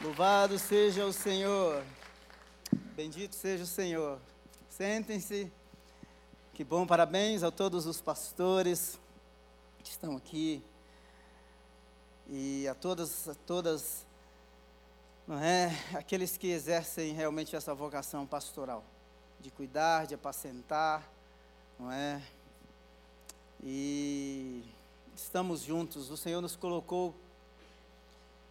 Louvado seja o Senhor. Bendito seja o Senhor. Sentem-se. Que bom, parabéns a todos os pastores que estão aqui e a todas, a todas, não é, aqueles que exercem realmente essa vocação pastoral, de cuidar, de apacentar, não é? E estamos juntos. O Senhor nos colocou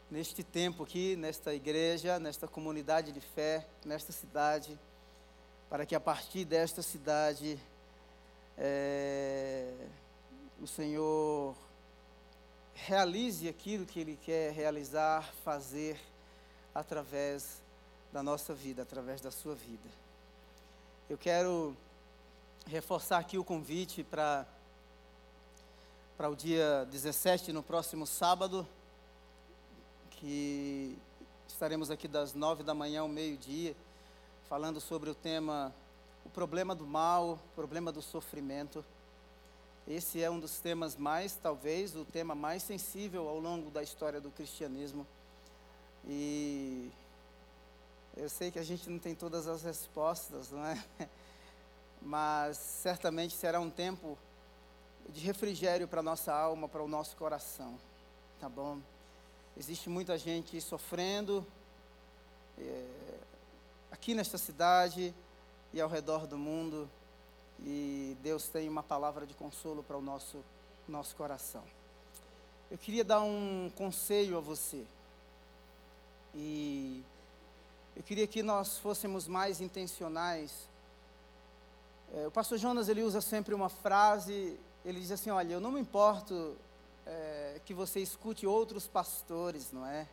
neste tempo aqui, nesta igreja, nesta comunidade de fé, nesta cidade, para que a partir desta cidade é, o Senhor realize aquilo que Ele quer realizar, fazer através da nossa vida, através da sua vida. Eu quero reforçar aqui o convite para para o dia 17, no próximo sábado, que estaremos aqui das nove da manhã ao meio-dia, falando sobre o tema o problema do mal, o problema do sofrimento. Esse é um dos temas mais, talvez, o tema mais sensível ao longo da história do cristianismo. E eu sei que a gente não tem todas as respostas, não é? Mas certamente será um tempo de refrigério para a nossa alma, para o nosso coração. Tá bom? Existe muita gente sofrendo é, aqui nesta cidade e ao redor do mundo, e Deus tem uma palavra de consolo para o nosso, nosso coração. Eu queria dar um conselho a você, e eu queria que nós fôssemos mais intencionais. É, o pastor Jonas ele usa sempre uma frase, ele diz assim: Olha, eu não me importo é, que você escute outros pastores, não é?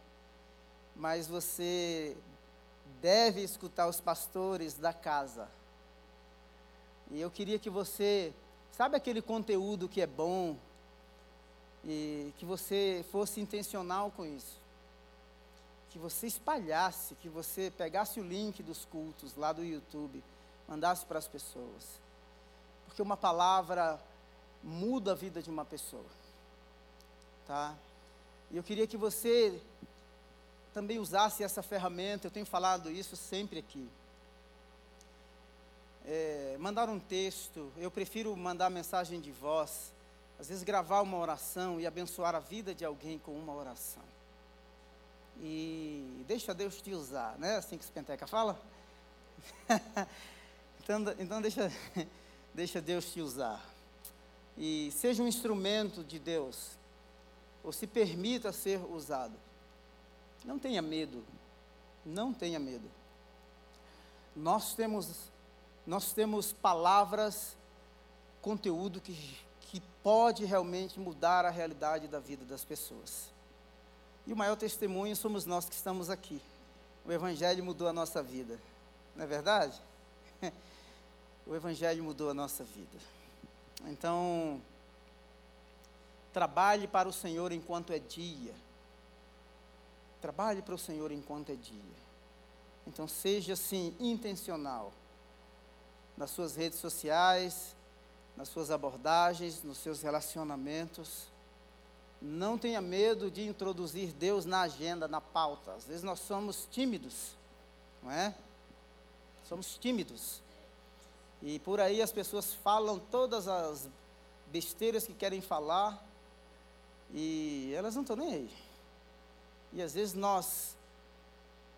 Mas você deve escutar os pastores da casa. E eu queria que você, sabe aquele conteúdo que é bom, e que você fosse intencional com isso. Que você espalhasse, que você pegasse o link dos cultos lá do YouTube, mandasse para as pessoas. Porque uma palavra muda a vida de uma pessoa tá? E eu queria que você também usasse essa ferramenta, eu tenho falado isso sempre aqui. É, mandar um texto, eu prefiro mandar mensagem de voz, às vezes gravar uma oração e abençoar a vida de alguém com uma oração. E deixa Deus te usar, né? Assim que o Penteca fala. então, então deixa, deixa Deus te usar. E seja um instrumento de Deus ou se permita ser usado. Não tenha medo. Não tenha medo. Nós temos, nós temos palavras, conteúdo que, que pode realmente mudar a realidade da vida das pessoas. E o maior testemunho somos nós que estamos aqui. O Evangelho mudou a nossa vida. Não é verdade? O Evangelho mudou a nossa vida. Então, Trabalhe para o Senhor enquanto é dia. Trabalhe para o Senhor enquanto é dia. Então seja assim intencional nas suas redes sociais, nas suas abordagens, nos seus relacionamentos. Não tenha medo de introduzir Deus na agenda, na pauta. Às vezes nós somos tímidos, não é? Somos tímidos. E por aí as pessoas falam todas as besteiras que querem falar, e elas não estão nem aí. E às vezes nós,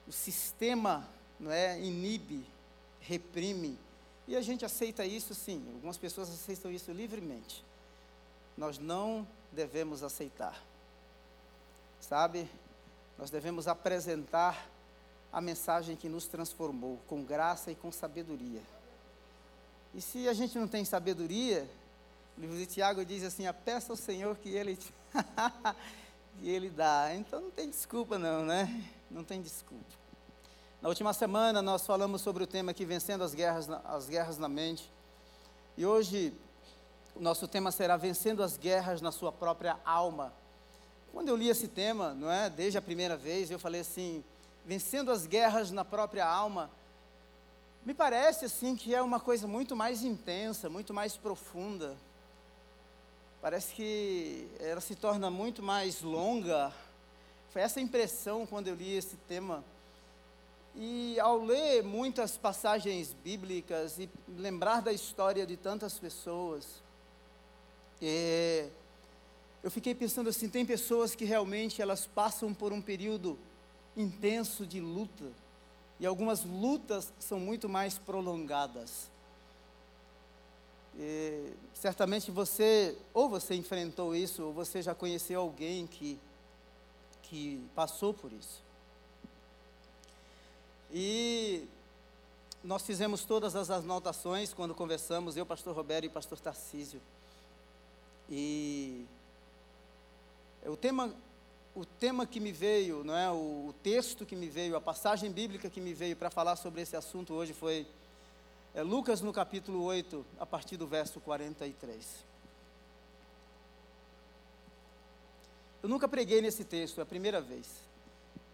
o sistema não é, inibe, reprime, e a gente aceita isso sim, algumas pessoas aceitam isso livremente. Nós não devemos aceitar. Sabe? Nós devemos apresentar a mensagem que nos transformou com graça e com sabedoria. E se a gente não tem sabedoria, o livro de Tiago diz assim: peça ao Senhor que Ele, que Ele dá. Então não tem desculpa, não, né? Não tem desculpa. Na última semana nós falamos sobre o tema aqui, vencendo as guerras, as guerras na mente. E hoje o nosso tema será vencendo as guerras na sua própria alma. Quando eu li esse tema, não é? Desde a primeira vez, eu falei assim: vencendo as guerras na própria alma. Me parece assim que é uma coisa muito mais intensa, muito mais profunda parece que ela se torna muito mais longa, foi essa impressão quando eu li esse tema. E ao ler muitas passagens bíblicas e lembrar da história de tantas pessoas, é, eu fiquei pensando assim, tem pessoas que realmente elas passam por um período intenso de luta, e algumas lutas são muito mais prolongadas. E, certamente você, ou você enfrentou isso, ou você já conheceu alguém que, que passou por isso. E nós fizemos todas as anotações quando conversamos, eu, pastor Roberto e pastor Tarcísio. E o tema, o tema que me veio, não é, o, o texto que me veio, a passagem bíblica que me veio para falar sobre esse assunto hoje foi é Lucas no capítulo 8, a partir do verso 43. Eu nunca preguei nesse texto, é a primeira vez.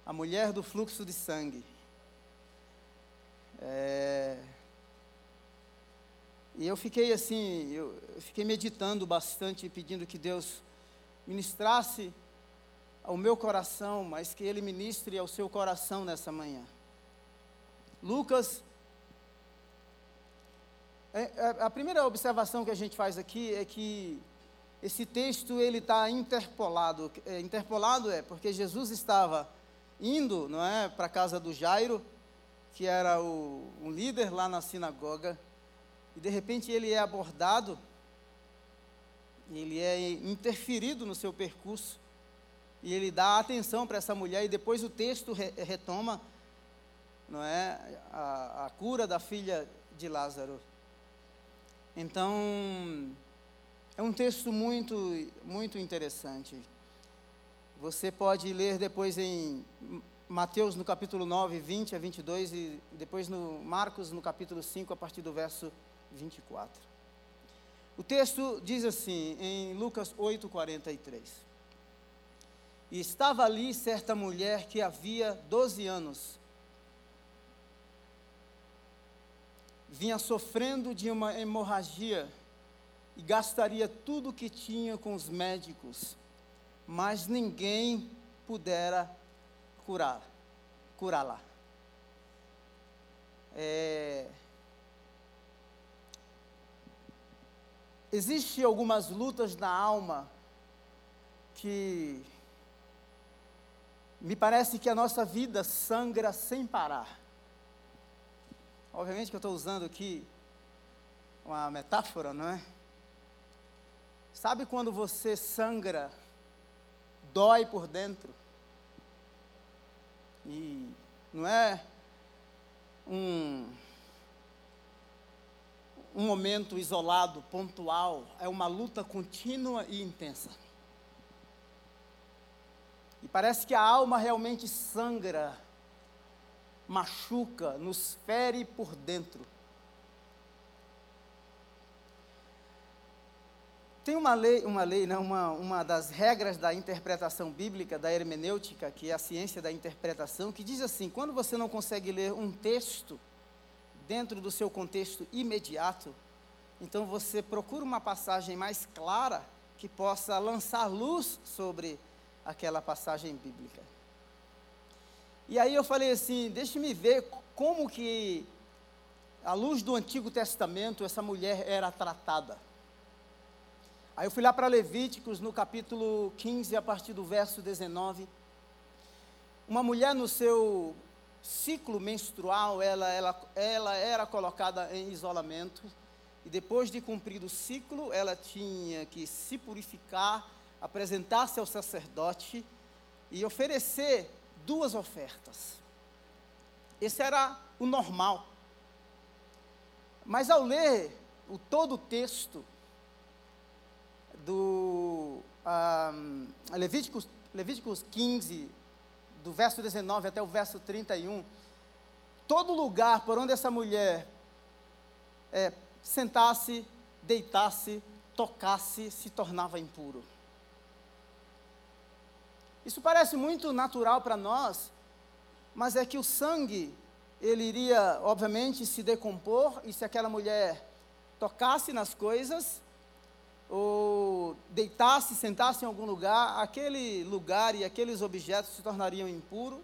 A mulher do fluxo de sangue. É... E eu fiquei assim, eu, fiquei meditando bastante, pedindo que Deus ministrasse ao meu coração, mas que Ele ministre ao seu coração nessa manhã. Lucas a primeira observação que a gente faz aqui é que esse texto ele está interpolado. É, interpolado é porque Jesus estava indo, não é, para a casa do Jairo, que era o, um líder lá na sinagoga, e de repente ele é abordado, ele é interferido no seu percurso, e ele dá atenção para essa mulher, e depois o texto re, retoma, não é, a, a cura da filha de Lázaro. Então, é um texto muito, muito interessante. Você pode ler depois em Mateus no capítulo 9, 20 a 22 e depois no Marcos no capítulo 5 a partir do verso 24. O texto diz assim, em Lucas 8, 43. E estava ali certa mulher que havia 12 anos vinha sofrendo de uma hemorragia e gastaria tudo o que tinha com os médicos, mas ninguém pudera curar, curá-la. É... Existem algumas lutas na alma que me parece que a nossa vida sangra sem parar. Obviamente que eu estou usando aqui uma metáfora, não é? Sabe quando você sangra, dói por dentro? E não é um, um momento isolado, pontual, é uma luta contínua e intensa. E parece que a alma realmente sangra machuca, nos fere por dentro. Tem uma lei, uma lei, não, uma, uma das regras da interpretação bíblica, da hermenêutica, que é a ciência da interpretação, que diz assim: quando você não consegue ler um texto dentro do seu contexto imediato, então você procura uma passagem mais clara que possa lançar luz sobre aquela passagem bíblica. E aí eu falei assim, deixe-me ver como que, à luz do Antigo Testamento, essa mulher era tratada. Aí eu fui lá para Levíticos, no capítulo 15, a partir do verso 19. Uma mulher no seu ciclo menstrual, ela, ela, ela era colocada em isolamento, e depois de cumprido o ciclo, ela tinha que se purificar, apresentar-se ao sacerdote e oferecer duas ofertas. Esse era o normal. Mas ao ler o todo o texto do um, Levíticos, Levíticos 15, do verso 19 até o verso 31, todo lugar por onde essa mulher é, sentasse, deitasse, tocasse, se tornava impuro. Isso parece muito natural para nós, mas é que o sangue, ele iria, obviamente, se decompor, e se aquela mulher tocasse nas coisas, ou deitasse, sentasse em algum lugar, aquele lugar e aqueles objetos se tornariam impuros.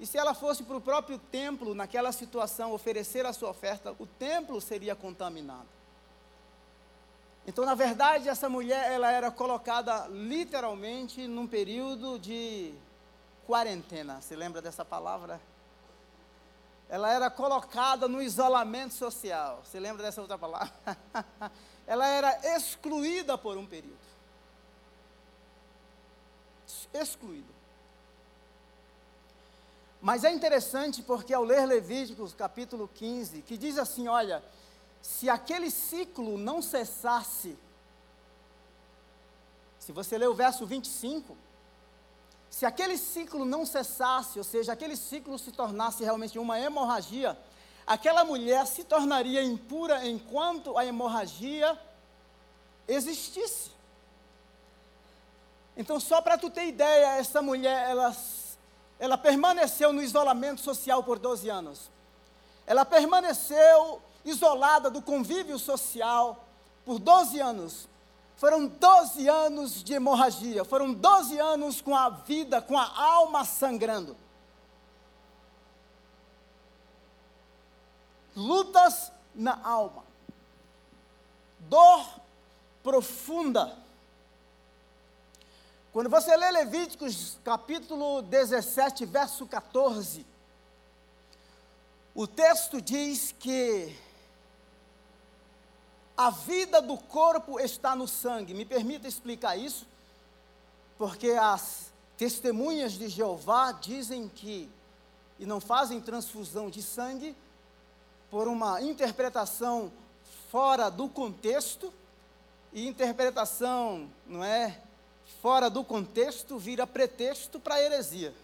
E se ela fosse para o próprio templo, naquela situação, oferecer a sua oferta, o templo seria contaminado. Então, na verdade, essa mulher, ela era colocada literalmente num período de quarentena. Se lembra dessa palavra? Ela era colocada no isolamento social. Se lembra dessa outra palavra? ela era excluída por um período. Excluída. Mas é interessante porque ao ler Levíticos capítulo 15, que diz assim: olha, se aquele ciclo não cessasse, se você ler o verso 25, se aquele ciclo não cessasse, ou seja, aquele ciclo se tornasse realmente uma hemorragia, aquela mulher se tornaria impura enquanto a hemorragia existisse. Então, só para tu ter ideia, essa mulher, ela ela permaneceu no isolamento social por 12 anos. Ela permaneceu isolada do convívio social por 12 anos. Foram 12 anos de hemorragia, foram 12 anos com a vida, com a alma sangrando. Lutas na alma, dor profunda quando você lê Levíticos capítulo 17, verso 14, o texto diz que a vida do corpo está no sangue. Me permita explicar isso, porque as testemunhas de Jeová dizem que, e não fazem transfusão de sangue, por uma interpretação fora do contexto, e interpretação, não é? fora do contexto, vira pretexto para heresia.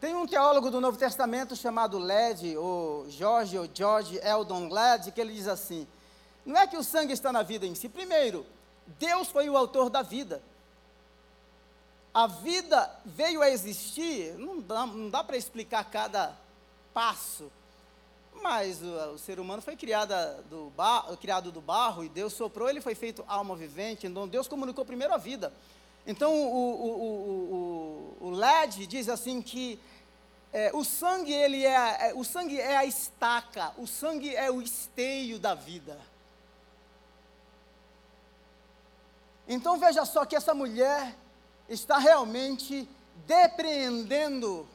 Tem um teólogo do Novo Testamento chamado Led, ou George, ou George Eldon Led, que ele diz assim: não é que o sangue está na vida em si. Primeiro, Deus foi o autor da vida. A vida veio a existir, não dá, não dá para explicar cada passo, mas o, o ser humano foi criado do, bar, criado do barro e Deus soprou, ele foi feito alma vivente, então Deus comunicou primeiro a vida. Então o, o, o, o LED diz assim que é, o sangue ele é, é, o sangue é a estaca, o sangue é o esteio da vida. Então veja só que essa mulher está realmente depreendendo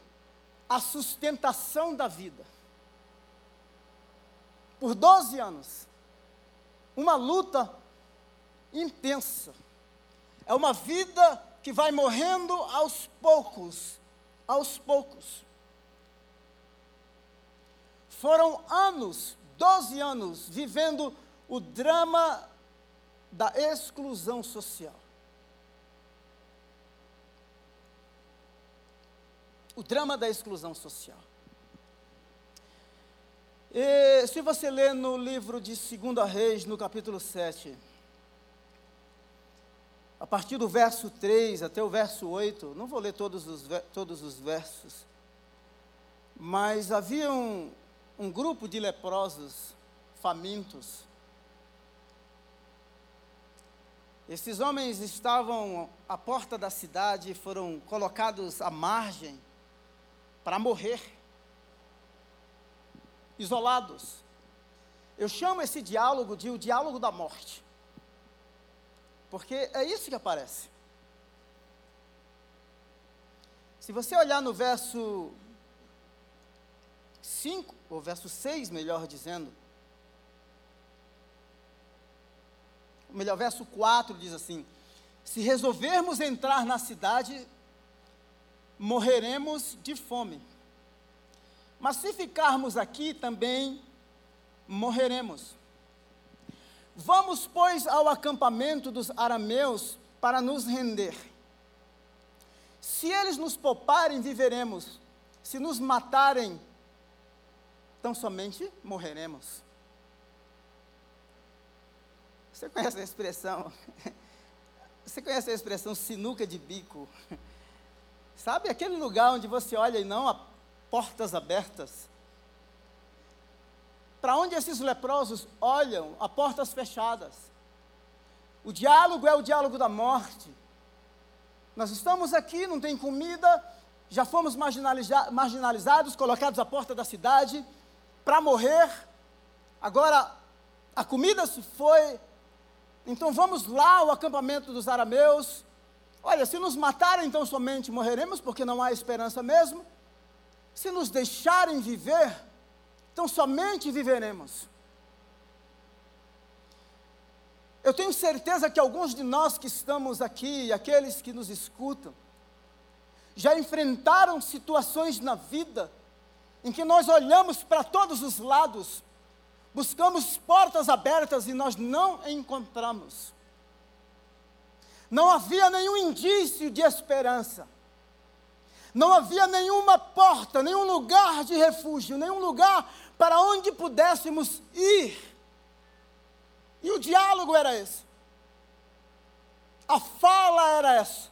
a sustentação da vida por 12 anos. Uma luta intensa. É uma vida que vai morrendo aos poucos, aos poucos. Foram anos, 12 anos, vivendo o drama da exclusão social. O drama da exclusão social. E se você ler no livro de 2 Reis, no capítulo 7, a partir do verso 3 até o verso 8, não vou ler todos os, todos os versos, mas havia um, grupo de leprosos famintos. Esses homens estavam à porta da cidade e foram colocados à margem para morrer isolados. Eu chamo esse diálogo de o diálogo da morte. Porque é isso que aparece. Se você olhar no verso 5, ou verso 6, melhor dizendo, melhor, verso 4 diz assim: Se resolvermos entrar na cidade, morreremos de fome. Mas se ficarmos aqui também morreremos. Vamos, pois, ao acampamento dos arameus para nos render. Se eles nos pouparem, viveremos. Se nos matarem, tão somente morreremos. Você conhece a expressão? Você conhece a expressão sinuca de bico? Sabe aquele lugar onde você olha e não portas abertas. para onde esses leprosos olham, a portas fechadas. O diálogo é o diálogo da morte. Nós estamos aqui, não tem comida, já fomos marginaliza marginalizados, colocados à porta da cidade para morrer. Agora a comida se foi, então vamos lá ao acampamento dos arameus. Olha, se nos matarem, então somente morreremos, porque não há esperança mesmo. Se nos deixarem viver, então somente viveremos. Eu tenho certeza que alguns de nós que estamos aqui, aqueles que nos escutam, já enfrentaram situações na vida em que nós olhamos para todos os lados, buscamos portas abertas e nós não encontramos. Não havia nenhum indício de esperança. Não havia nenhuma porta, nenhum lugar de refúgio, nenhum lugar para onde pudéssemos ir. E o diálogo era esse. A fala era essa.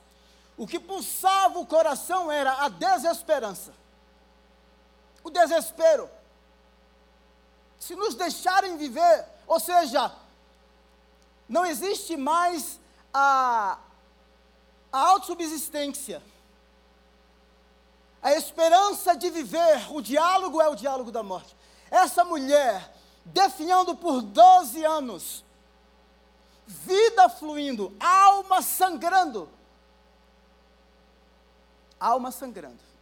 O que pulsava o coração era a desesperança. O desespero. Se nos deixarem viver, ou seja, não existe mais a, a autossubsistência. A esperança de viver, o diálogo é o diálogo da morte. Essa mulher, definhando por 12 anos, vida fluindo, alma sangrando. Alma sangrando.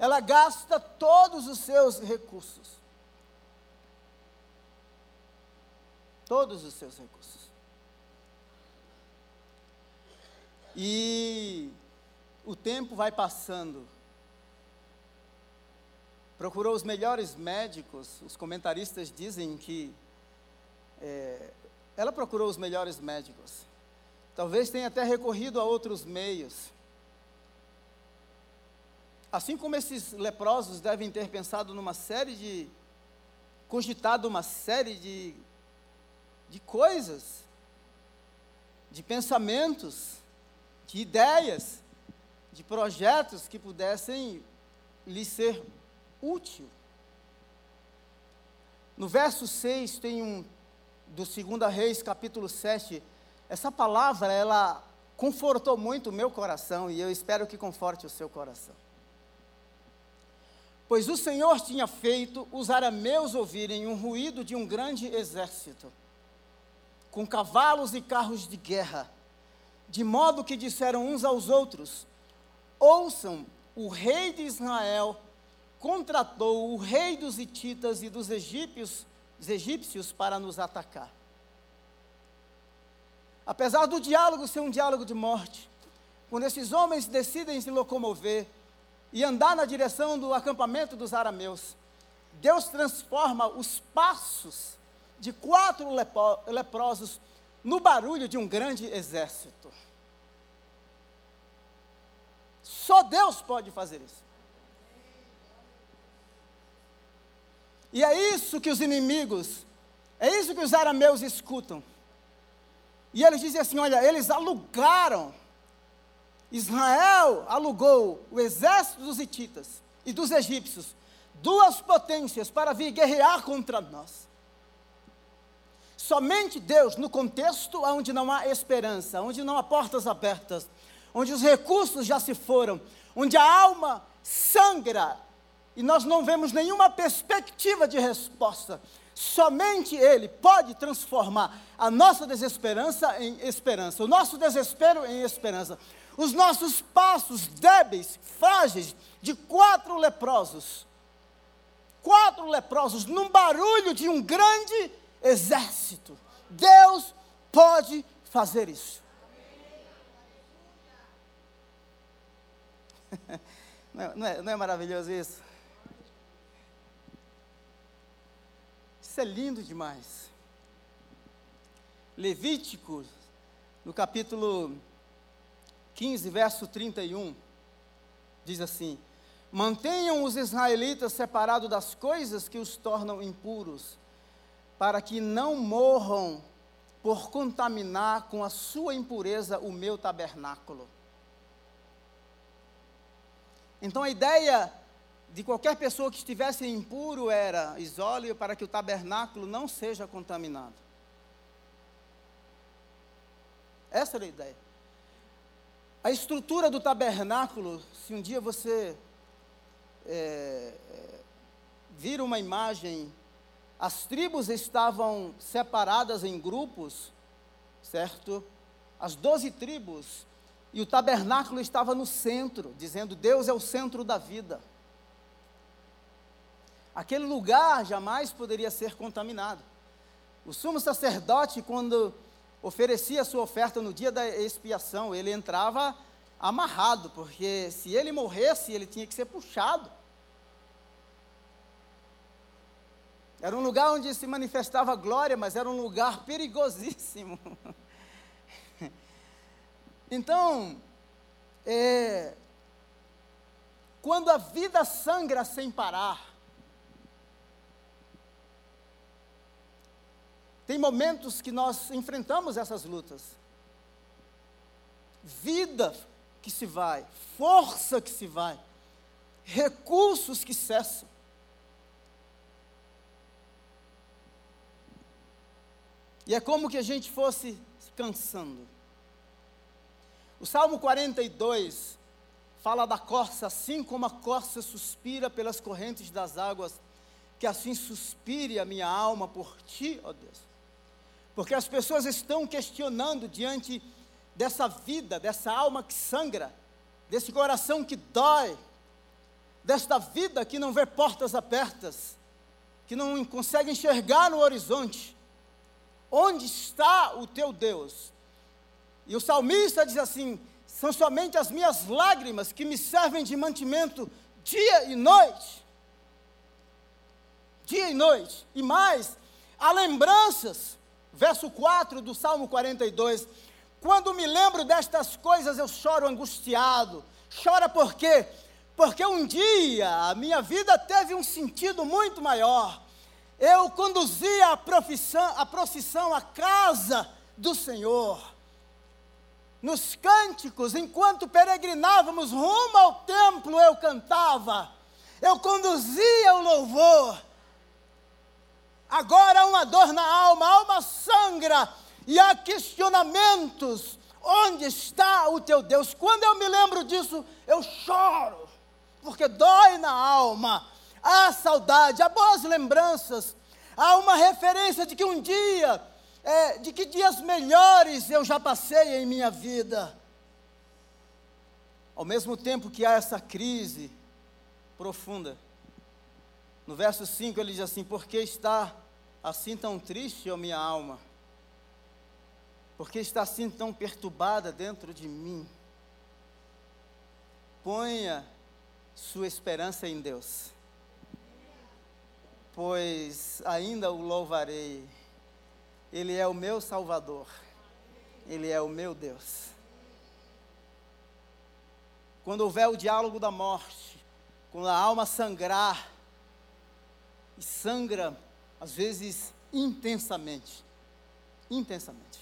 Ela gasta todos os seus recursos. Todos os seus recursos. E o tempo vai passando. Procurou os melhores médicos, os comentaristas dizem que é, ela procurou os melhores médicos. Talvez tenha até recorrido a outros meios. Assim como esses leprosos devem ter pensado numa série de. cogitado uma série de, de coisas, de pensamentos, de ideias, de projetos que pudessem lhe ser útil. No verso 6 tem um do 2 Reis, capítulo 7, essa palavra, ela confortou muito o meu coração e eu espero que conforte o seu coração. Pois o Senhor tinha feito os arameus ouvirem um ruído de um grande exército, com cavalos e carros de guerra, de modo que disseram uns aos outros: Ouçam, o rei de Israel contratou o rei dos hititas e dos egípcios, dos egípcios para nos atacar. Apesar do diálogo ser um diálogo de morte, quando esses homens decidem se locomover e andar na direção do acampamento dos arameus, Deus transforma os passos de quatro leprosos no barulho de um grande exército. Só Deus pode fazer isso. E é isso que os inimigos, é isso que os arameus escutam. E eles dizem assim: olha, eles alugaram, Israel alugou o exército dos hititas e dos egípcios, duas potências para vir guerrear contra nós. Somente Deus, no contexto onde não há esperança, onde não há portas abertas, onde os recursos já se foram, onde a alma sangra e nós não vemos nenhuma perspectiva de resposta. Somente Ele pode transformar a nossa desesperança em esperança, o nosso desespero em esperança, os nossos passos débeis, frágeis, de quatro leprosos. Quatro leprosos num barulho de um grande exército. Deus pode fazer isso. Não é, não é, não é maravilhoso isso? Isso é lindo demais. Levítico, no capítulo 15, verso 31, diz assim: Mantenham os israelitas separados das coisas que os tornam impuros, para que não morram por contaminar com a sua impureza o meu tabernáculo. Então a ideia de qualquer pessoa que estivesse impuro era isole para que o tabernáculo não seja contaminado. Essa era a ideia. A estrutura do tabernáculo, se um dia você é, é, vir uma imagem, as tribos estavam separadas em grupos, certo? As doze tribos, e o tabernáculo estava no centro, dizendo: Deus é o centro da vida. Aquele lugar jamais poderia ser contaminado. O sumo sacerdote, quando oferecia sua oferta no dia da expiação, ele entrava amarrado, porque se ele morresse, ele tinha que ser puxado. Era um lugar onde se manifestava glória, mas era um lugar perigosíssimo. Então, é, quando a vida sangra sem parar, Tem momentos que nós enfrentamos essas lutas. Vida que se vai, força que se vai, recursos que cessam. E é como que a gente fosse se cansando. O Salmo 42 fala da corça, assim como a corça suspira pelas correntes das águas, que assim suspire a minha alma por ti, ó Deus. Porque as pessoas estão questionando diante dessa vida, dessa alma que sangra, desse coração que dói, desta vida que não vê portas abertas, que não consegue enxergar no horizonte. Onde está o teu Deus? E o salmista diz assim: são somente as minhas lágrimas que me servem de mantimento dia e noite. Dia e noite. E mais, há lembranças verso 4 do Salmo 42. Quando me lembro destas coisas, eu choro angustiado. Chora por quê? Porque um dia a minha vida teve um sentido muito maior. Eu conduzia a profissão, a procissão à casa do Senhor. Nos cânticos, enquanto peregrinávamos rumo ao templo, eu cantava. Eu conduzia o louvor Agora há uma dor na alma, a alma sangra e há questionamentos. Onde está o teu Deus? Quando eu me lembro disso, eu choro, porque dói na alma. Há saudade, há boas lembranças, há uma referência de que um dia, é, de que dias melhores eu já passei em minha vida. Ao mesmo tempo que há essa crise profunda, no verso 5 ele diz assim: Porque está assim tão triste, ó minha alma? Porque está assim tão perturbada dentro de mim? Ponha sua esperança em Deus, pois ainda o louvarei. Ele é o meu Salvador, Ele é o meu Deus. Quando houver o diálogo da morte, quando a alma sangrar, e sangra, às vezes, intensamente. Intensamente.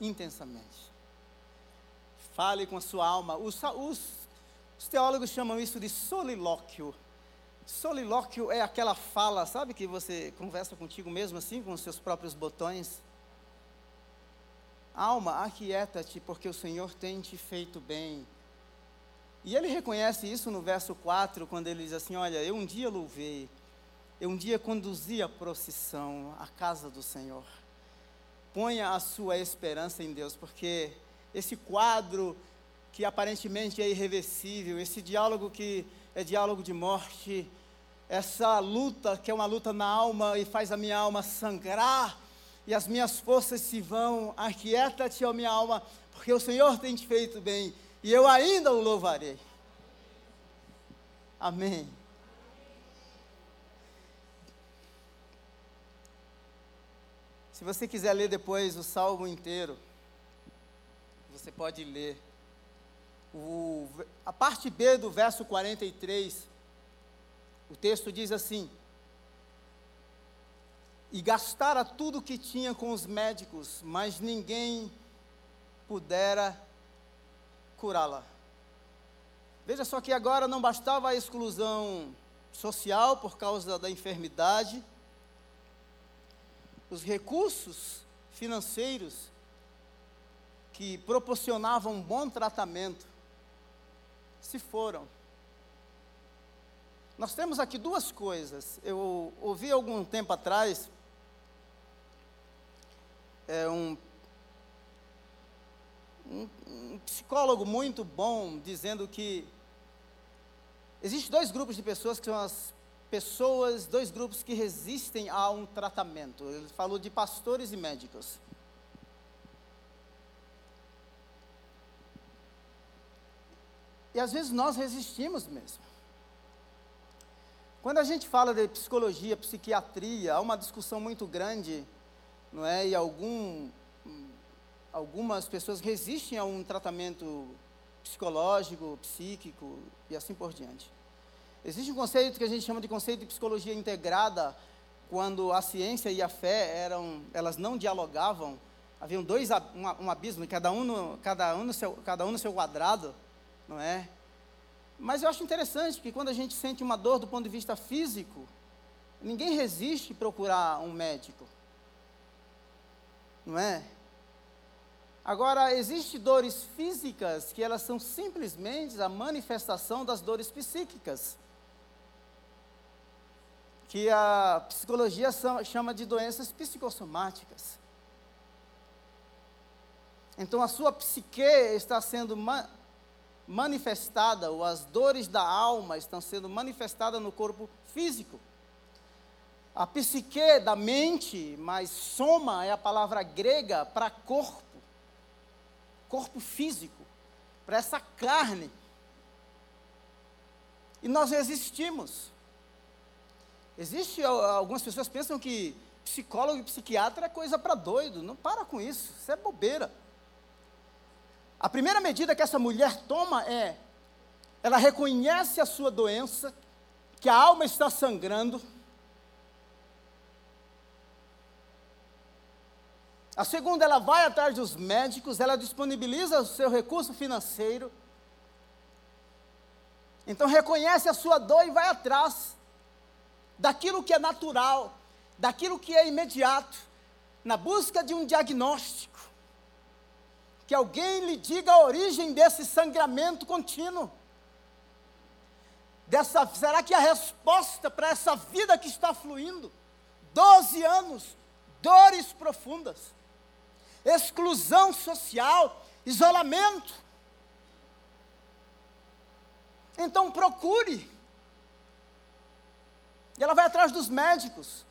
Intensamente. Fale com a sua alma. Os, os, os teólogos chamam isso de solilóquio. Solilóquio é aquela fala, sabe, que você conversa contigo mesmo assim, com os seus próprios botões. Alma, aquieta-te, porque o Senhor tem te feito bem. E ele reconhece isso no verso 4, quando ele diz assim: Olha, eu um dia louvei, eu um dia conduzi a procissão à casa do Senhor. Ponha a sua esperança em Deus, porque esse quadro que aparentemente é irreversível, esse diálogo que é diálogo de morte, essa luta que é uma luta na alma e faz a minha alma sangrar, e as minhas forças se vão, aquieta-te, ó minha alma, porque o Senhor tem te feito bem e eu ainda o louvarei. Amém. Se você quiser ler depois o salmo inteiro, você pode ler. O, a parte B do verso 43, o texto diz assim: E gastara tudo que tinha com os médicos, mas ninguém pudera curá-la. Veja só que agora não bastava a exclusão social por causa da enfermidade, os recursos financeiros que proporcionavam um bom tratamento se foram. Nós temos aqui duas coisas. Eu ouvi algum tempo atrás é, um um, um psicólogo muito bom dizendo que existem dois grupos de pessoas que são as pessoas, dois grupos que resistem a um tratamento. Ele falou de pastores e médicos. E às vezes nós resistimos mesmo. Quando a gente fala de psicologia, psiquiatria, há uma discussão muito grande, não é? E algum algumas pessoas resistem a um tratamento psicológico, psíquico e assim por diante. Existe um conceito que a gente chama de conceito de psicologia integrada, quando a ciência e a fé eram, elas não dialogavam, haviam dois um, abismo, cada um no, cada um no seu, cada um no seu quadrado, não é? Mas eu acho interessante que quando a gente sente uma dor do ponto de vista físico, ninguém resiste procurar um médico, não é? Agora, existem dores físicas que elas são simplesmente a manifestação das dores psíquicas. Que a psicologia chama de doenças psicossomáticas. Então, a sua psique está sendo ma manifestada, ou as dores da alma estão sendo manifestadas no corpo físico. A psique da mente, mas soma é a palavra grega para corpo corpo físico, para essa carne. E nós resistimos. Existe algumas pessoas pensam que psicólogo e psiquiatra é coisa para doido. Não para com isso, isso é bobeira. A primeira medida que essa mulher toma é ela reconhece a sua doença, que a alma está sangrando, A segunda, ela vai atrás dos médicos, ela disponibiliza o seu recurso financeiro. Então reconhece a sua dor e vai atrás daquilo que é natural, daquilo que é imediato, na busca de um diagnóstico. Que alguém lhe diga a origem desse sangramento contínuo. Dessa, será que a resposta para essa vida que está fluindo? Doze anos, dores profundas exclusão social, isolamento. Então procure. E ela vai atrás dos médicos.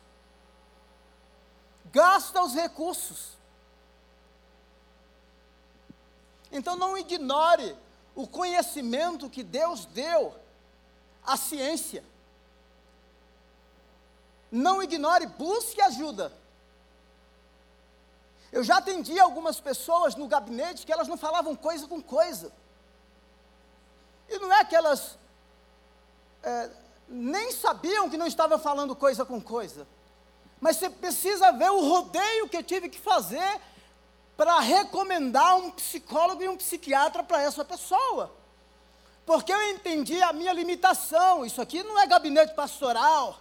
Gasta os recursos. Então não ignore o conhecimento que Deus deu à ciência. Não ignore, busque ajuda. Eu já atendi algumas pessoas no gabinete que elas não falavam coisa com coisa. E não é que elas é, nem sabiam que não estava falando coisa com coisa. Mas você precisa ver o rodeio que eu tive que fazer para recomendar um psicólogo e um psiquiatra para essa pessoa. Porque eu entendi a minha limitação. Isso aqui não é gabinete pastoral.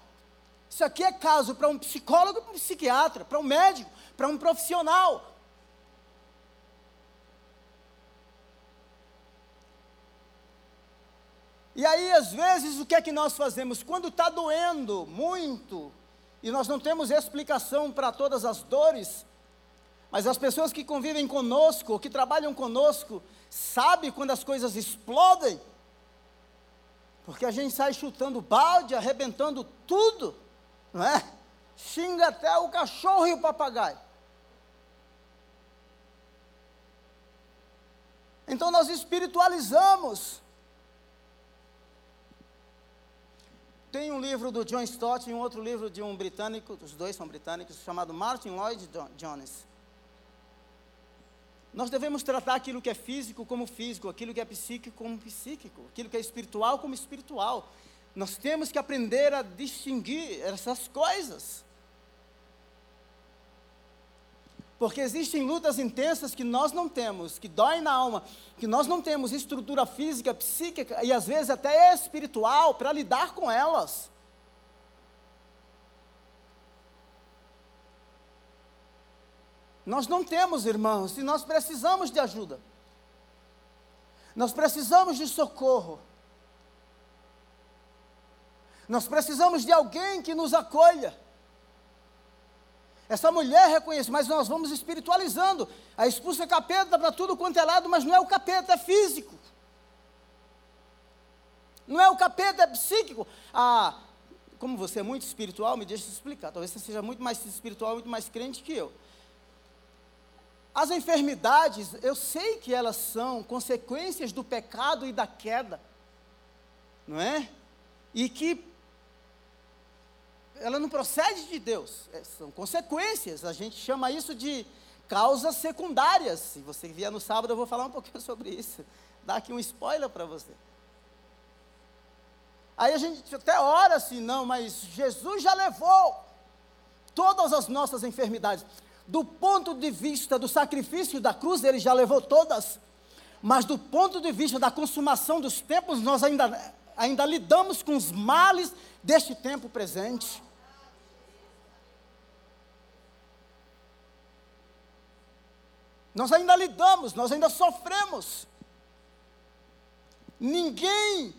Isso aqui é caso para um psicólogo para um psiquiatra, para um médico para um profissional. E aí, às vezes, o que é que nós fazemos? Quando está doendo muito, e nós não temos explicação para todas as dores, mas as pessoas que convivem conosco, que trabalham conosco, sabem quando as coisas explodem, porque a gente sai chutando balde, arrebentando tudo, não é? Xinga até o cachorro e o papagaio. Então nós espiritualizamos. Tem um livro do John Stott e um outro livro de um britânico, os dois são britânicos, chamado Martin Lloyd Jones. Nós devemos tratar aquilo que é físico como físico, aquilo que é psíquico como psíquico, aquilo que é espiritual como espiritual. Nós temos que aprender a distinguir essas coisas. Porque existem lutas intensas que nós não temos, que doem na alma, que nós não temos estrutura física, psíquica e às vezes até espiritual para lidar com elas. Nós não temos, irmãos, e nós precisamos de ajuda. Nós precisamos de socorro. Nós precisamos de alguém que nos acolha. Essa mulher reconhece, mas nós vamos espiritualizando. A expulsa é capeta para tudo quanto é lado, mas não é o capeta, é físico. Não é o capeta, é psíquico. Ah, como você é muito espiritual, me deixa explicar. Talvez você seja muito mais espiritual, muito mais crente que eu. As enfermidades, eu sei que elas são consequências do pecado e da queda, não é? E que ela não procede de Deus, é, são consequências, a gente chama isso de causas secundárias. Se você vier no sábado, eu vou falar um pouquinho sobre isso, dar aqui um spoiler para você. Aí a gente até ora assim, não, mas Jesus já levou todas as nossas enfermidades do ponto de vista do sacrifício da cruz, ele já levou todas, mas do ponto de vista da consumação dos tempos, nós ainda, ainda lidamos com os males deste tempo presente. Nós ainda lidamos, nós ainda sofremos. Ninguém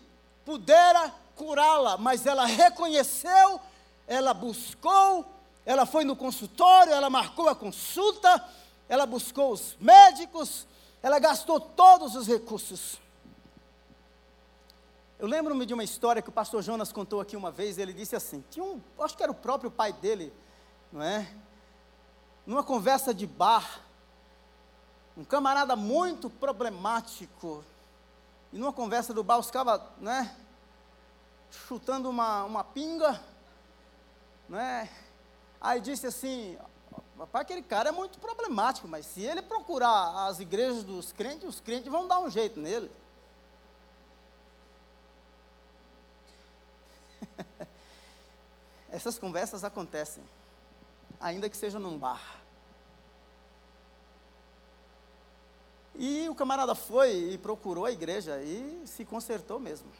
pudera curá-la, mas ela reconheceu, ela buscou, ela foi no consultório, ela marcou a consulta, ela buscou os médicos, ela gastou todos os recursos. Eu lembro-me de uma história que o pastor Jonas contou aqui uma vez, ele disse assim: tinha um, acho que era o próprio pai dele, não é? Numa conversa de bar, um camarada muito problemático, e numa conversa do bar, os caras, né, chutando uma, uma pinga, né, Aí disse assim: Papai, aquele cara é muito problemático, mas se ele procurar as igrejas dos crentes, os crentes vão dar um jeito nele. Essas conversas acontecem, ainda que seja num bar. E o camarada foi e procurou a igreja e se consertou mesmo.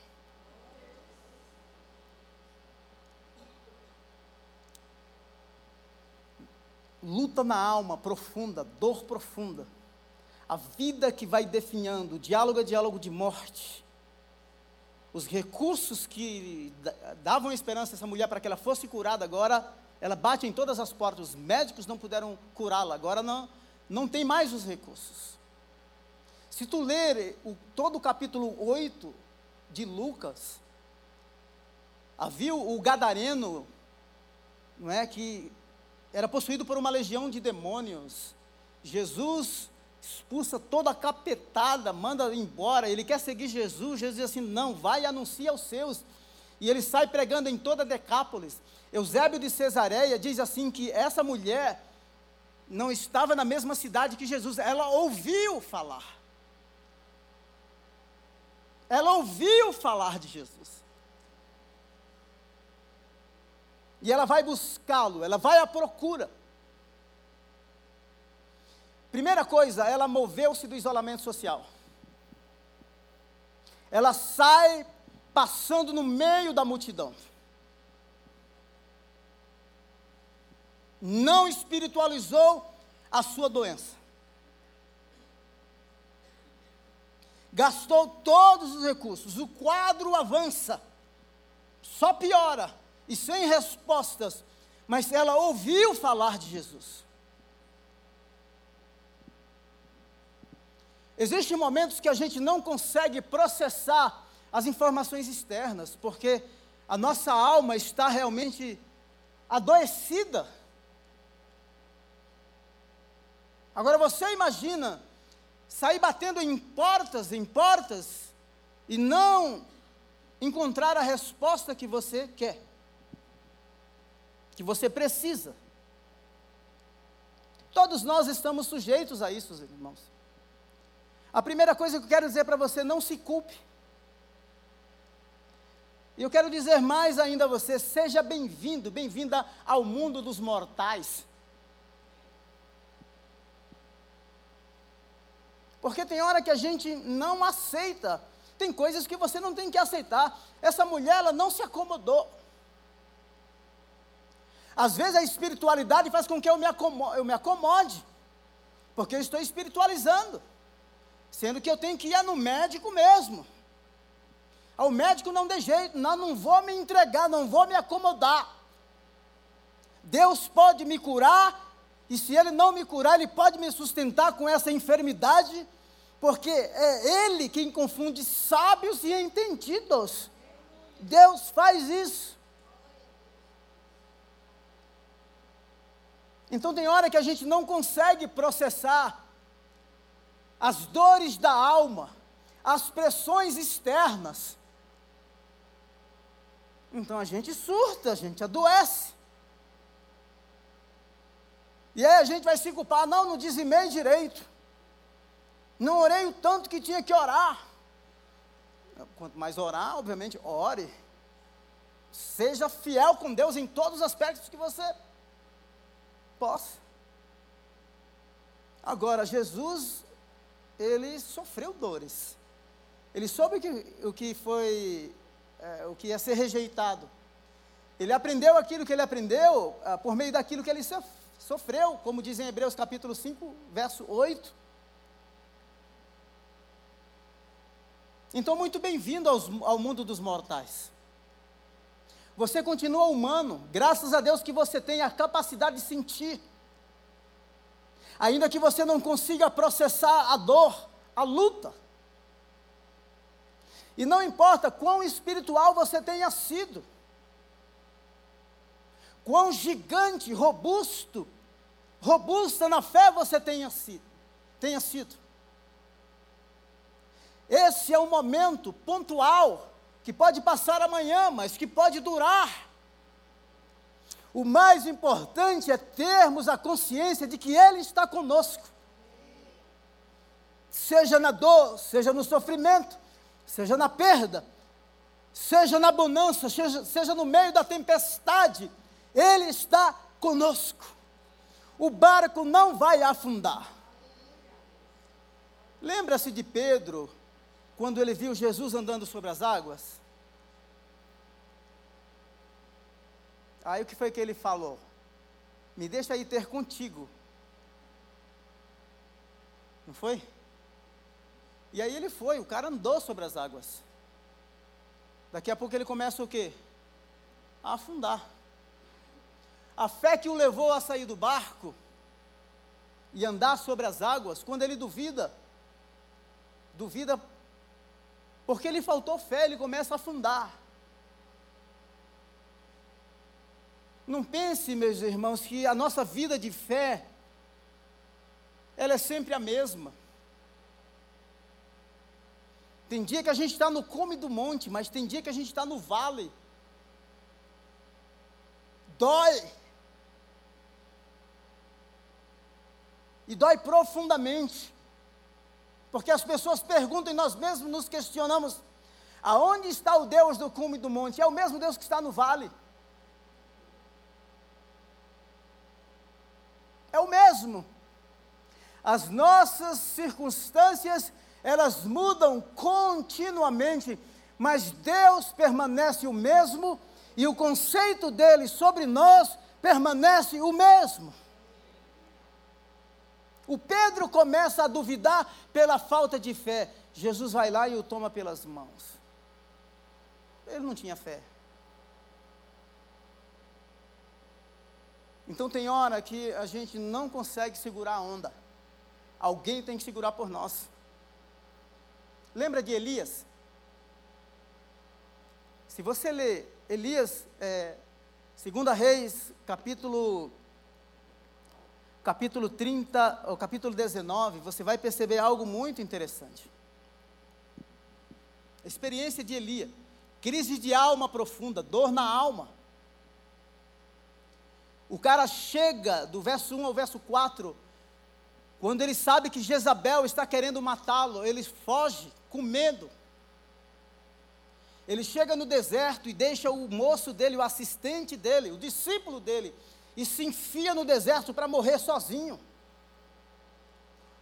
luta na alma profunda, dor profunda. A vida que vai definhando, diálogo é diálogo de morte. Os recursos que davam esperança a essa mulher para que ela fosse curada, agora ela bate em todas as portas. Os médicos não puderam curá-la, agora não, não tem mais os recursos. Se tu ler o, todo o capítulo 8 de Lucas, havia o Gadareno, não é, que era possuído por uma legião de demônios. Jesus expulsa toda a capetada, manda embora. Ele quer seguir Jesus. Jesus diz assim: não, vai e anuncia aos seus. E ele sai pregando em toda Decápolis. Eusébio de Cesareia diz assim que essa mulher não estava na mesma cidade que Jesus, ela ouviu falar. Ela ouviu falar de Jesus. E ela vai buscá-lo, ela vai à procura. Primeira coisa, ela moveu-se do isolamento social. Ela sai passando no meio da multidão. Não espiritualizou a sua doença. Gastou todos os recursos. O quadro avança. Só piora e sem respostas, mas ela ouviu falar de Jesus. Existem momentos que a gente não consegue processar as informações externas, porque a nossa alma está realmente adoecida. Agora você imagina sair batendo em portas, em portas, e não encontrar a resposta que você quer que você precisa. Todos nós estamos sujeitos a isso, irmãos. A primeira coisa que eu quero dizer para você, não se culpe. E eu quero dizer mais ainda a você, seja bem-vindo, bem-vinda ao mundo dos mortais. Porque tem hora que a gente não aceita. Tem coisas que você não tem que aceitar. Essa mulher, ela não se acomodou. Às vezes a espiritualidade faz com que eu me acomode, eu me acomode porque eu estou espiritualizando, sendo que eu tenho que ir no médico mesmo. Ao médico não de jeito, não, não vou me entregar, não vou me acomodar. Deus pode me curar, e se Ele não me curar, Ele pode me sustentar com essa enfermidade, porque é Ele quem confunde sábios e entendidos. Deus faz isso. Então tem hora que a gente não consegue processar as dores da alma, as pressões externas. Então a gente surta, a gente adoece. E aí a gente vai se culpar, não, não dizimei direito. Não orei o tanto que tinha que orar. Quanto mais orar, obviamente, ore. Seja fiel com Deus em todos os aspectos que você possa. Agora, Jesus, ele sofreu dores. Ele soube que, o que foi, é, o que ia ser rejeitado. Ele aprendeu aquilo que ele aprendeu ah, por meio daquilo que ele sofreu, como diz em Hebreus capítulo 5, verso 8. Então, muito bem-vindo ao mundo dos mortais. Você continua humano, graças a Deus que você tem a capacidade de sentir. Ainda que você não consiga processar a dor, a luta. E não importa quão espiritual você tenha sido, quão gigante, robusto, robusta na fé você tenha sido, tenha sido. Esse é um momento pontual que pode passar amanhã, mas que pode durar. O mais importante é termos a consciência de que Ele está conosco. Seja na dor, seja no sofrimento, seja na perda, seja na bonança, seja, seja no meio da tempestade, Ele está conosco. O barco não vai afundar. Lembra-se de Pedro, quando ele viu Jesus andando sobre as águas? Aí o que foi que ele falou? Me deixa aí ter contigo. Não foi? E aí ele foi, o cara andou sobre as águas. Daqui a pouco ele começa o quê? A afundar. A fé que o levou a sair do barco e andar sobre as águas, quando ele duvida, duvida porque lhe faltou fé, ele começa a afundar. Não pense, meus irmãos, que a nossa vida de fé, ela é sempre a mesma. Tem dia que a gente está no cume do monte, mas tem dia que a gente está no vale. Dói. E dói profundamente. Porque as pessoas perguntam e nós mesmos nos questionamos: aonde está o Deus do cume do monte? É o mesmo Deus que está no vale. É o mesmo. As nossas circunstâncias, elas mudam continuamente, mas Deus permanece o mesmo e o conceito dele sobre nós permanece o mesmo. O Pedro começa a duvidar pela falta de fé. Jesus vai lá e o toma pelas mãos. Ele não tinha fé. Então tem hora que a gente não consegue segurar a onda. Alguém tem que segurar por nós. Lembra de Elias? Se você ler Elias, é, 2 Reis, capítulo capítulo 30, o capítulo 19, você vai perceber algo muito interessante. Experiência de Elia, crise de alma profunda, dor na alma. O cara chega do verso 1 ao verso 4, quando ele sabe que Jezabel está querendo matá-lo, ele foge com medo. Ele chega no deserto e deixa o moço dele, o assistente dele, o discípulo dele, e se enfia no deserto para morrer sozinho.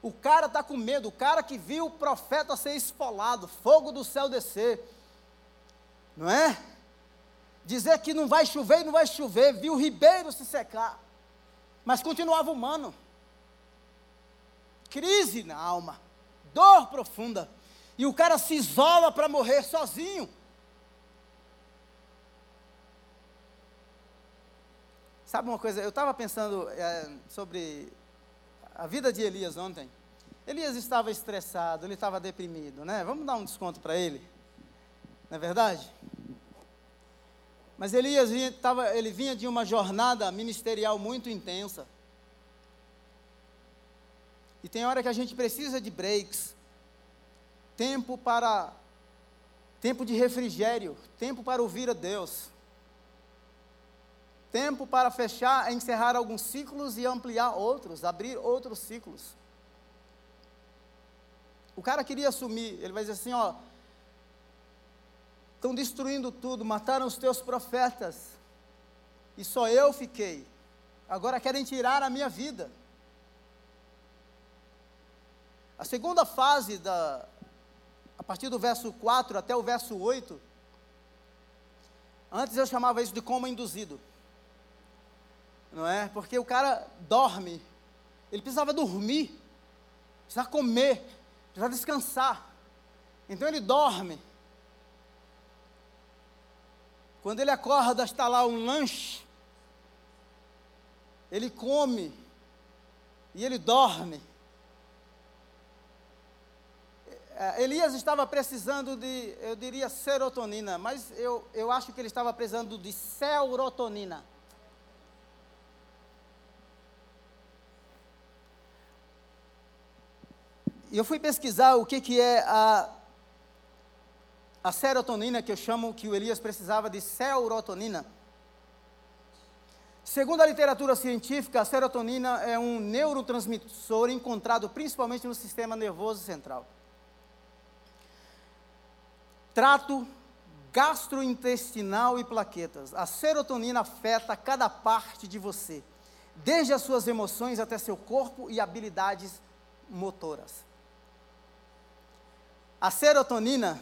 O cara está com medo, o cara que viu o profeta ser esfolado, fogo do céu descer. Não é? Dizer que não vai chover e não vai chover, viu o ribeiro se secar. Mas continuava humano. Crise na alma, dor profunda. E o cara se isola para morrer sozinho. Sabe uma coisa? Eu estava pensando é, sobre a vida de Elias ontem. Elias estava estressado, ele estava deprimido, né? Vamos dar um desconto para ele. Não é verdade? Mas Elias vinha, tava, ele vinha de uma jornada ministerial muito intensa. E tem hora que a gente precisa de breaks. Tempo para tempo de refrigério, tempo para ouvir a Deus tempo para fechar, encerrar alguns ciclos e ampliar outros, abrir outros ciclos. O cara queria assumir, ele vai dizer assim: ó, estão destruindo tudo, mataram os teus profetas, e só eu fiquei. Agora querem tirar a minha vida. A segunda fase, da, a partir do verso 4 até o verso 8, antes eu chamava isso de coma induzido não é? Porque o cara dorme, ele precisava dormir, precisava comer, precisava descansar. Então ele dorme. Quando ele acorda, está lá um lanche, ele come e ele dorme. É, Elias estava precisando de, eu diria, serotonina, mas eu, eu acho que ele estava precisando de serotonina. E eu fui pesquisar o que, que é a, a serotonina, que eu chamo que o Elias precisava de serotonina. Segundo a literatura científica, a serotonina é um neurotransmissor encontrado principalmente no sistema nervoso central. Trato gastrointestinal e plaquetas. A serotonina afeta cada parte de você, desde as suas emoções até seu corpo e habilidades motoras. A serotonina,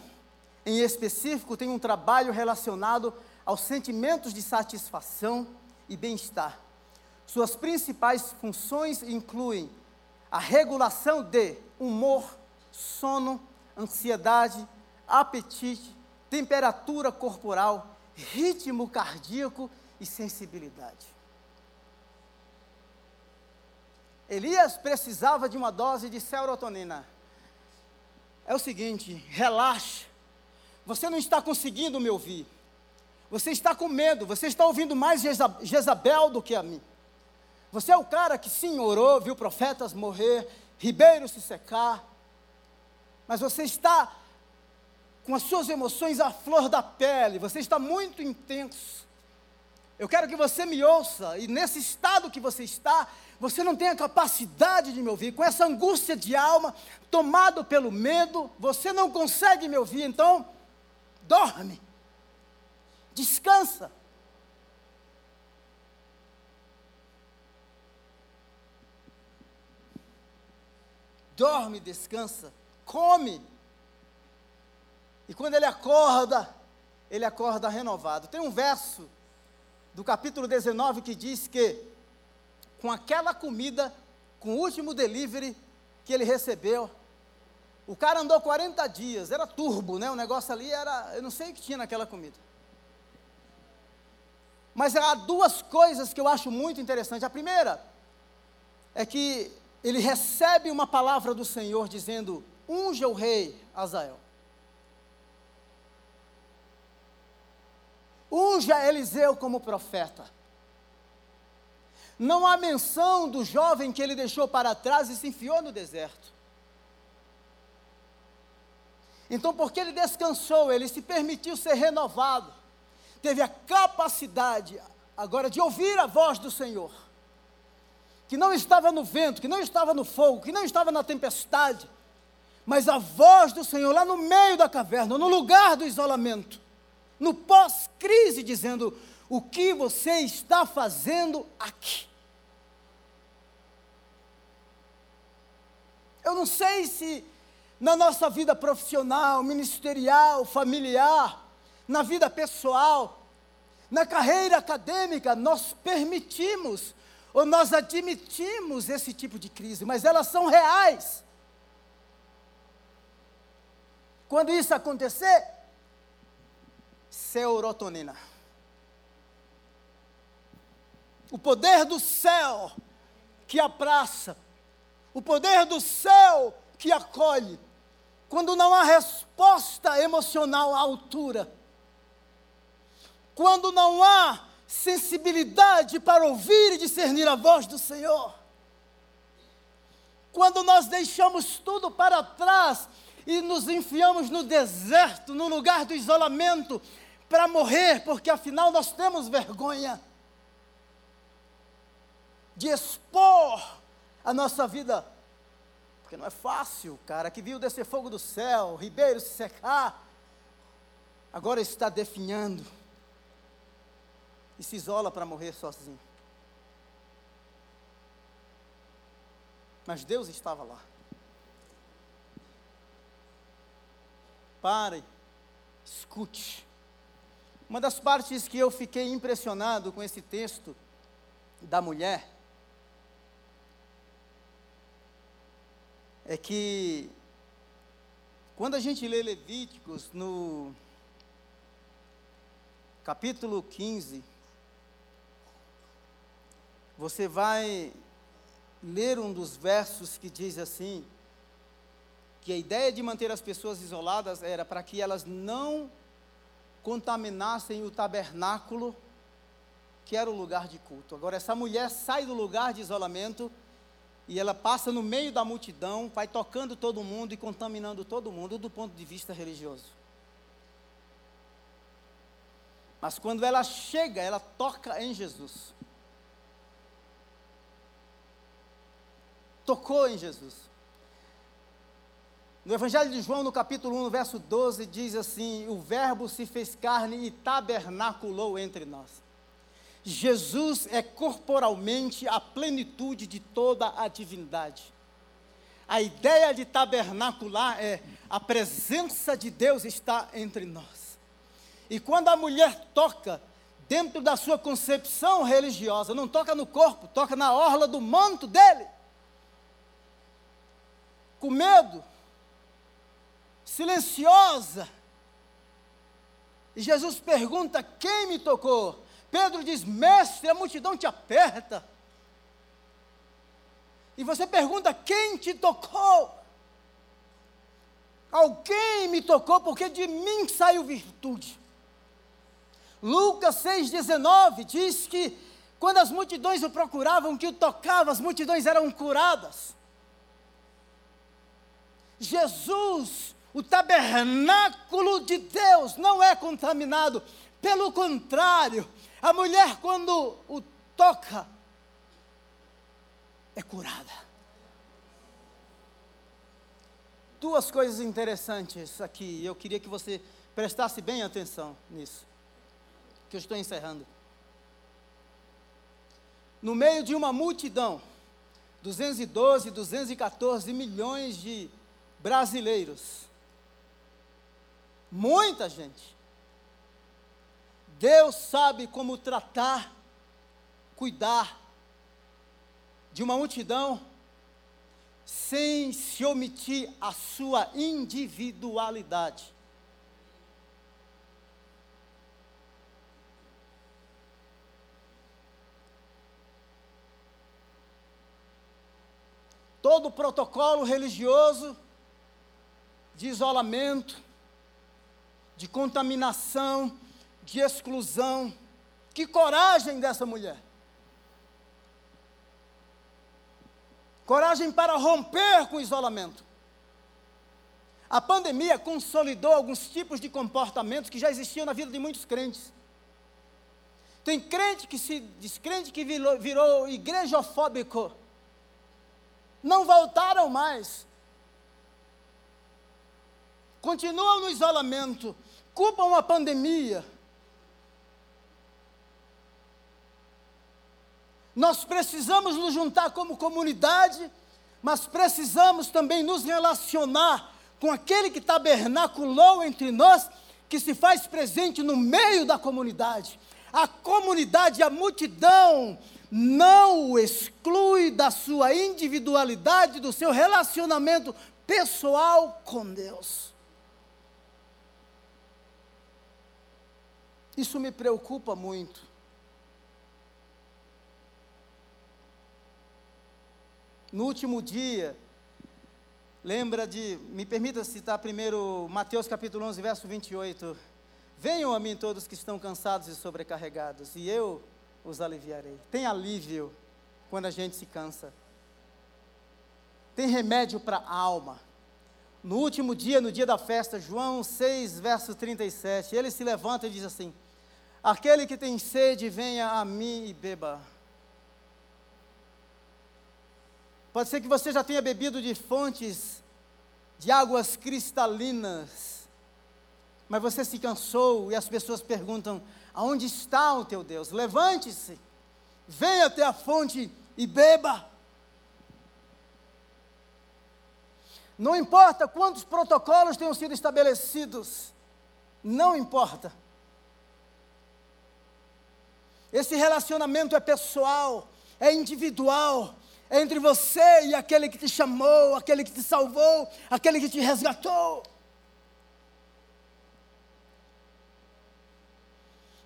em específico, tem um trabalho relacionado aos sentimentos de satisfação e bem-estar. Suas principais funções incluem a regulação de humor, sono, ansiedade, apetite, temperatura corporal, ritmo cardíaco e sensibilidade. Elias precisava de uma dose de serotonina é o seguinte: relaxe. Você não está conseguindo me ouvir. Você está com medo. Você está ouvindo mais Jezabel do que a mim. Você é o cara que sim orou, viu profetas morrer, ribeiros se secar. Mas você está com as suas emoções à flor da pele. Você está muito intenso. Eu quero que você me ouça, e nesse estado que você está, você não tem a capacidade de me ouvir, com essa angústia de alma, tomado pelo medo, você não consegue me ouvir, então, dorme, descansa. Dorme, descansa, come. E quando ele acorda, ele acorda renovado. Tem um verso do capítulo 19 que diz que com aquela comida, com o último delivery que ele recebeu, o cara andou 40 dias, era turbo, né? O negócio ali era, eu não sei o que tinha naquela comida. Mas há duas coisas que eu acho muito interessantes. A primeira é que ele recebe uma palavra do Senhor dizendo: unja o rei Azael. unja Eliseu como profeta. Não há menção do jovem que ele deixou para trás e se enfiou no deserto. Então, porque ele descansou, ele se permitiu ser renovado, teve a capacidade agora de ouvir a voz do Senhor, que não estava no vento, que não estava no fogo, que não estava na tempestade, mas a voz do Senhor lá no meio da caverna, no lugar do isolamento no pós-crise, dizendo: O que você está fazendo aqui? Eu não sei se na nossa vida profissional, ministerial, familiar, na vida pessoal, na carreira acadêmica, nós permitimos ou nós admitimos esse tipo de crise, mas elas são reais. Quando isso acontecer, serotonina. O poder do céu que abraça, o poder do céu que acolhe, quando não há resposta emocional à altura, quando não há sensibilidade para ouvir e discernir a voz do Senhor, quando nós deixamos tudo para trás e nos enfiamos no deserto, no lugar do isolamento, para morrer, porque afinal nós temos vergonha de expor a nossa vida. Porque não é fácil, cara, que viu descer fogo do céu, ribeiro se secar, agora está definhando e se isola para morrer sozinho. Mas Deus estava lá. Pare, escute. Uma das partes que eu fiquei impressionado com esse texto da mulher é que quando a gente lê Levíticos no capítulo 15, você vai ler um dos versos que diz assim: que a ideia de manter as pessoas isoladas era para que elas não contaminassem o tabernáculo, que era o lugar de culto. Agora, essa mulher sai do lugar de isolamento e ela passa no meio da multidão, vai tocando todo mundo e contaminando todo mundo do ponto de vista religioso. Mas quando ela chega, ela toca em Jesus. Tocou em Jesus. No Evangelho de João, no capítulo 1, no verso 12, diz assim: O Verbo se fez carne e tabernaculou entre nós. Jesus é corporalmente a plenitude de toda a divindade. A ideia de tabernacular é a presença de Deus está entre nós. E quando a mulher toca, dentro da sua concepção religiosa, não toca no corpo, toca na orla do manto dele. Com medo, silenciosa. E Jesus pergunta: Quem me tocou? Pedro diz: Mestre, a multidão te aperta. E você pergunta: Quem te tocou? Alguém me tocou, porque de mim saiu virtude. Lucas 6,19 diz que quando as multidões o procuravam, que o tocavam, as multidões eram curadas. Jesus, o tabernáculo de Deus, não é contaminado, pelo contrário, a mulher, quando o toca, é curada. Duas coisas interessantes aqui, eu queria que você prestasse bem atenção nisso, que eu estou encerrando. No meio de uma multidão, 212, 214 milhões de brasileiros, muita gente, Deus sabe como tratar, cuidar de uma multidão sem se omitir a sua individualidade. Todo o protocolo religioso de isolamento, de contaminação, de exclusão. Que coragem dessa mulher! Coragem para romper com o isolamento. A pandemia consolidou alguns tipos de comportamentos que já existiam na vida de muitos crentes. Tem crente que se descrente que virou, virou igrejofóbico. Não voltaram mais. Continuam no isolamento, culpam a pandemia Nós precisamos nos juntar como comunidade, mas precisamos também nos relacionar com aquele que tabernaculou entre nós, que se faz presente no meio da comunidade. A comunidade, a multidão, não o exclui da sua individualidade, do seu relacionamento pessoal com Deus. Isso me preocupa muito. No último dia, lembra de, me permita citar primeiro Mateus capítulo 11, verso 28. Venham a mim todos que estão cansados e sobrecarregados, e eu os aliviarei. Tem alívio quando a gente se cansa. Tem remédio para a alma. No último dia, no dia da festa, João 6, verso 37, ele se levanta e diz assim: Aquele que tem sede, venha a mim e beba. Pode ser que você já tenha bebido de fontes de águas cristalinas, mas você se cansou e as pessoas perguntam: aonde está o teu Deus? Levante-se, venha até a fonte e beba. Não importa quantos protocolos tenham sido estabelecidos, não importa. Esse relacionamento é pessoal, é individual, é entre você e aquele que te chamou, aquele que te salvou, aquele que te resgatou.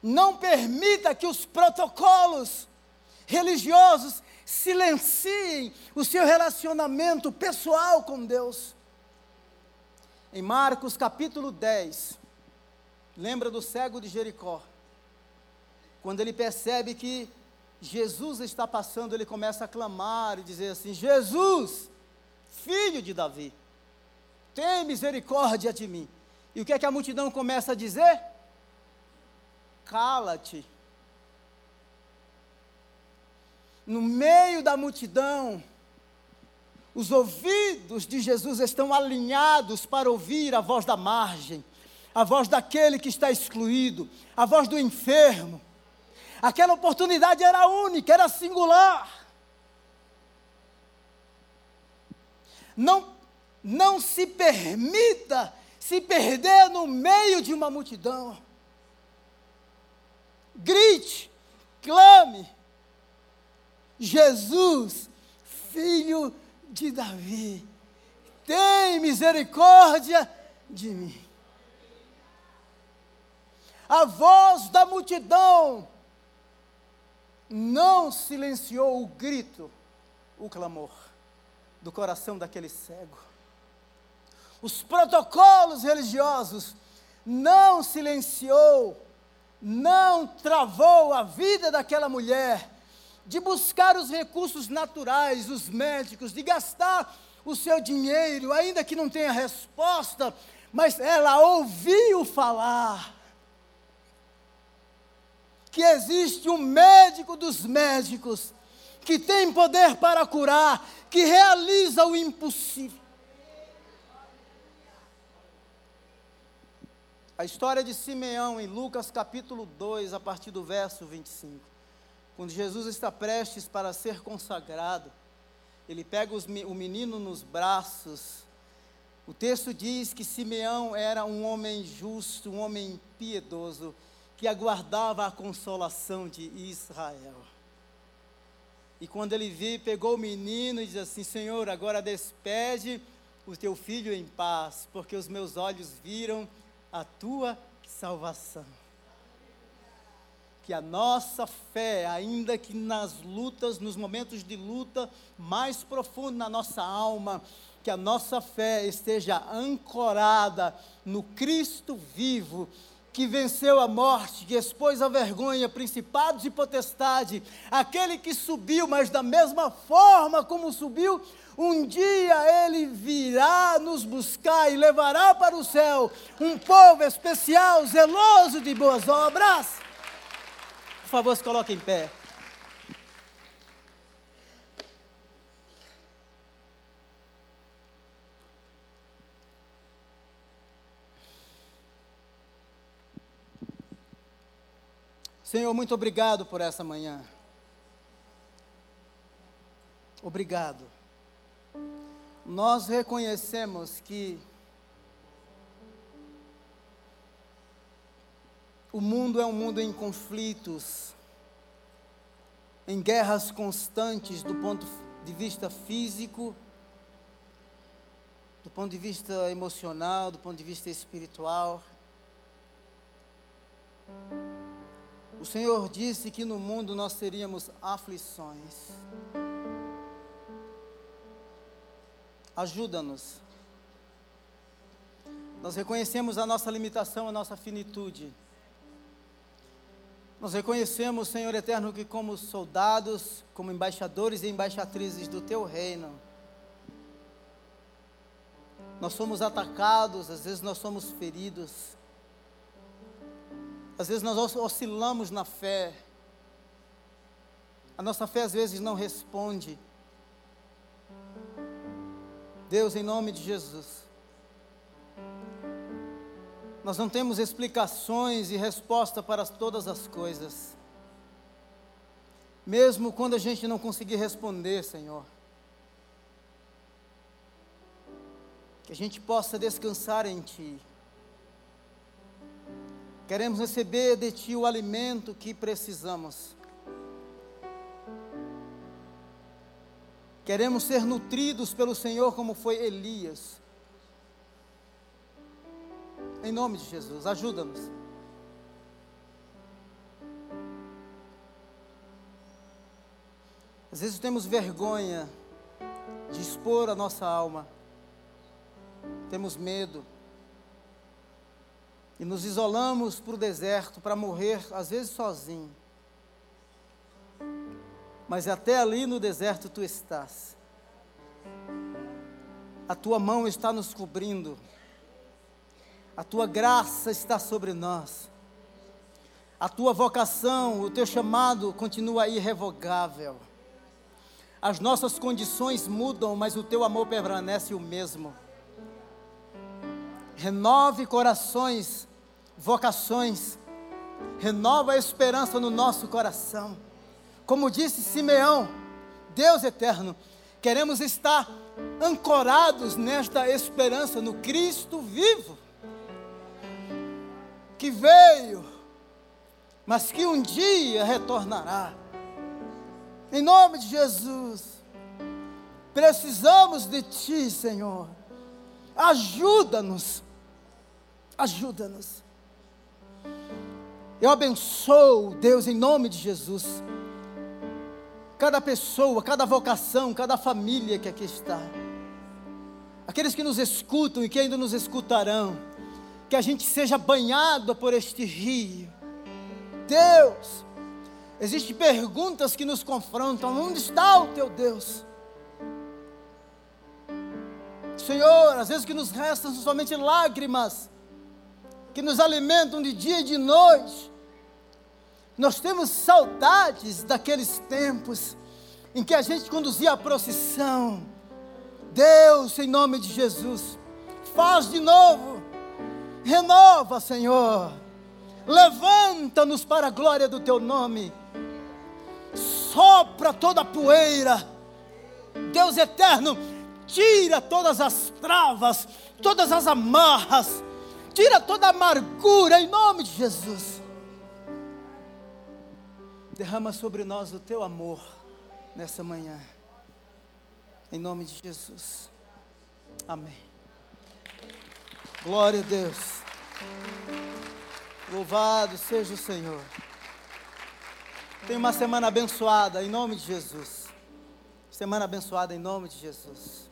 Não permita que os protocolos religiosos silenciem o seu relacionamento pessoal com Deus. Em Marcos capítulo 10, lembra do cego de Jericó? Quando ele percebe que Jesus está passando, ele começa a clamar e dizer assim: Jesus, filho de Davi, tem misericórdia de mim. E o que é que a multidão começa a dizer? Cala-te. No meio da multidão, os ouvidos de Jesus estão alinhados para ouvir a voz da margem, a voz daquele que está excluído, a voz do enfermo Aquela oportunidade era única, era singular. Não, não se permita se perder no meio de uma multidão. Grite, clame, Jesus, filho de Davi, tem misericórdia de mim. A voz da multidão não silenciou o grito, o clamor do coração daquele cego. Os protocolos religiosos não silenciou, não travou a vida daquela mulher de buscar os recursos naturais, os médicos, de gastar o seu dinheiro, ainda que não tenha resposta, mas ela ouviu falar que existe um médico dos médicos, que tem poder para curar, que realiza o impossível. A história de Simeão em Lucas capítulo 2, a partir do verso 25. Quando Jesus está prestes para ser consagrado, ele pega os, o menino nos braços. O texto diz que Simeão era um homem justo, um homem piedoso que aguardava a consolação de Israel. E quando ele viu, pegou o menino e disse assim: Senhor, agora despede o teu filho em paz, porque os meus olhos viram a tua salvação. Que a nossa fé, ainda que nas lutas, nos momentos de luta mais profundo na nossa alma, que a nossa fé esteja ancorada no Cristo vivo, que venceu a morte, que expôs a vergonha, principados e potestade, aquele que subiu, mas da mesma forma como subiu, um dia ele virá nos buscar e levará para o céu um povo especial, zeloso de boas obras. Por favor, se coloque em pé. Senhor, muito obrigado por essa manhã. Obrigado. Nós reconhecemos que o mundo é um mundo em conflitos, em guerras constantes do ponto de vista físico, do ponto de vista emocional, do ponto de vista espiritual. O Senhor disse que no mundo nós teríamos aflições. Ajuda-nos. Nós reconhecemos a nossa limitação, a nossa finitude. Nós reconhecemos, Senhor eterno, que como soldados, como embaixadores e embaixatrizes do teu reino, nós somos atacados, às vezes nós somos feridos, às vezes nós oscilamos na fé, a nossa fé às vezes não responde. Deus, em nome de Jesus, nós não temos explicações e resposta para todas as coisas. Mesmo quando a gente não conseguir responder, Senhor. Que a gente possa descansar em Ti. Queremos receber de Ti o alimento que precisamos. Queremos ser nutridos pelo Senhor como foi Elias. Em nome de Jesus, ajuda-nos. Às vezes temos vergonha de expor a nossa alma, temos medo, e nos isolamos para o deserto para morrer, às vezes sozinho. Mas até ali no deserto tu estás, a tua mão está nos cobrindo a tua graça está sobre nós. A tua vocação, o teu chamado continua irrevogável. As nossas condições mudam, mas o teu amor permanece o mesmo. Renove corações, vocações, renova a esperança no nosso coração. Como disse Simeão, Deus eterno, queremos estar ancorados nesta esperança no Cristo vivo que veio, mas que um dia retornará. Em nome de Jesus, precisamos de Ti, Senhor. Ajuda-nos, ajuda-nos. Eu abençoo, Deus, em nome de Jesus, cada pessoa, cada vocação, cada família que aqui está, aqueles que nos escutam e que ainda nos escutarão. Que a gente seja banhado por este rio. Deus, existem perguntas que nos confrontam: onde está o teu Deus? Senhor, às vezes que nos restam somente lágrimas, que nos alimentam de dia e de noite. Nós temos saudades daqueles tempos em que a gente conduzia a procissão. Deus, em nome de Jesus, faz de novo renova, Senhor. Levanta-nos para a glória do teu nome. Sopra toda a poeira. Deus eterno, tira todas as travas, todas as amarras, tira toda a amargura em nome de Jesus. Derrama sobre nós o teu amor nessa manhã. Em nome de Jesus. Amém. Glória a Deus. Louvado seja o Senhor. Tenha uma semana abençoada em nome de Jesus. Semana abençoada em nome de Jesus.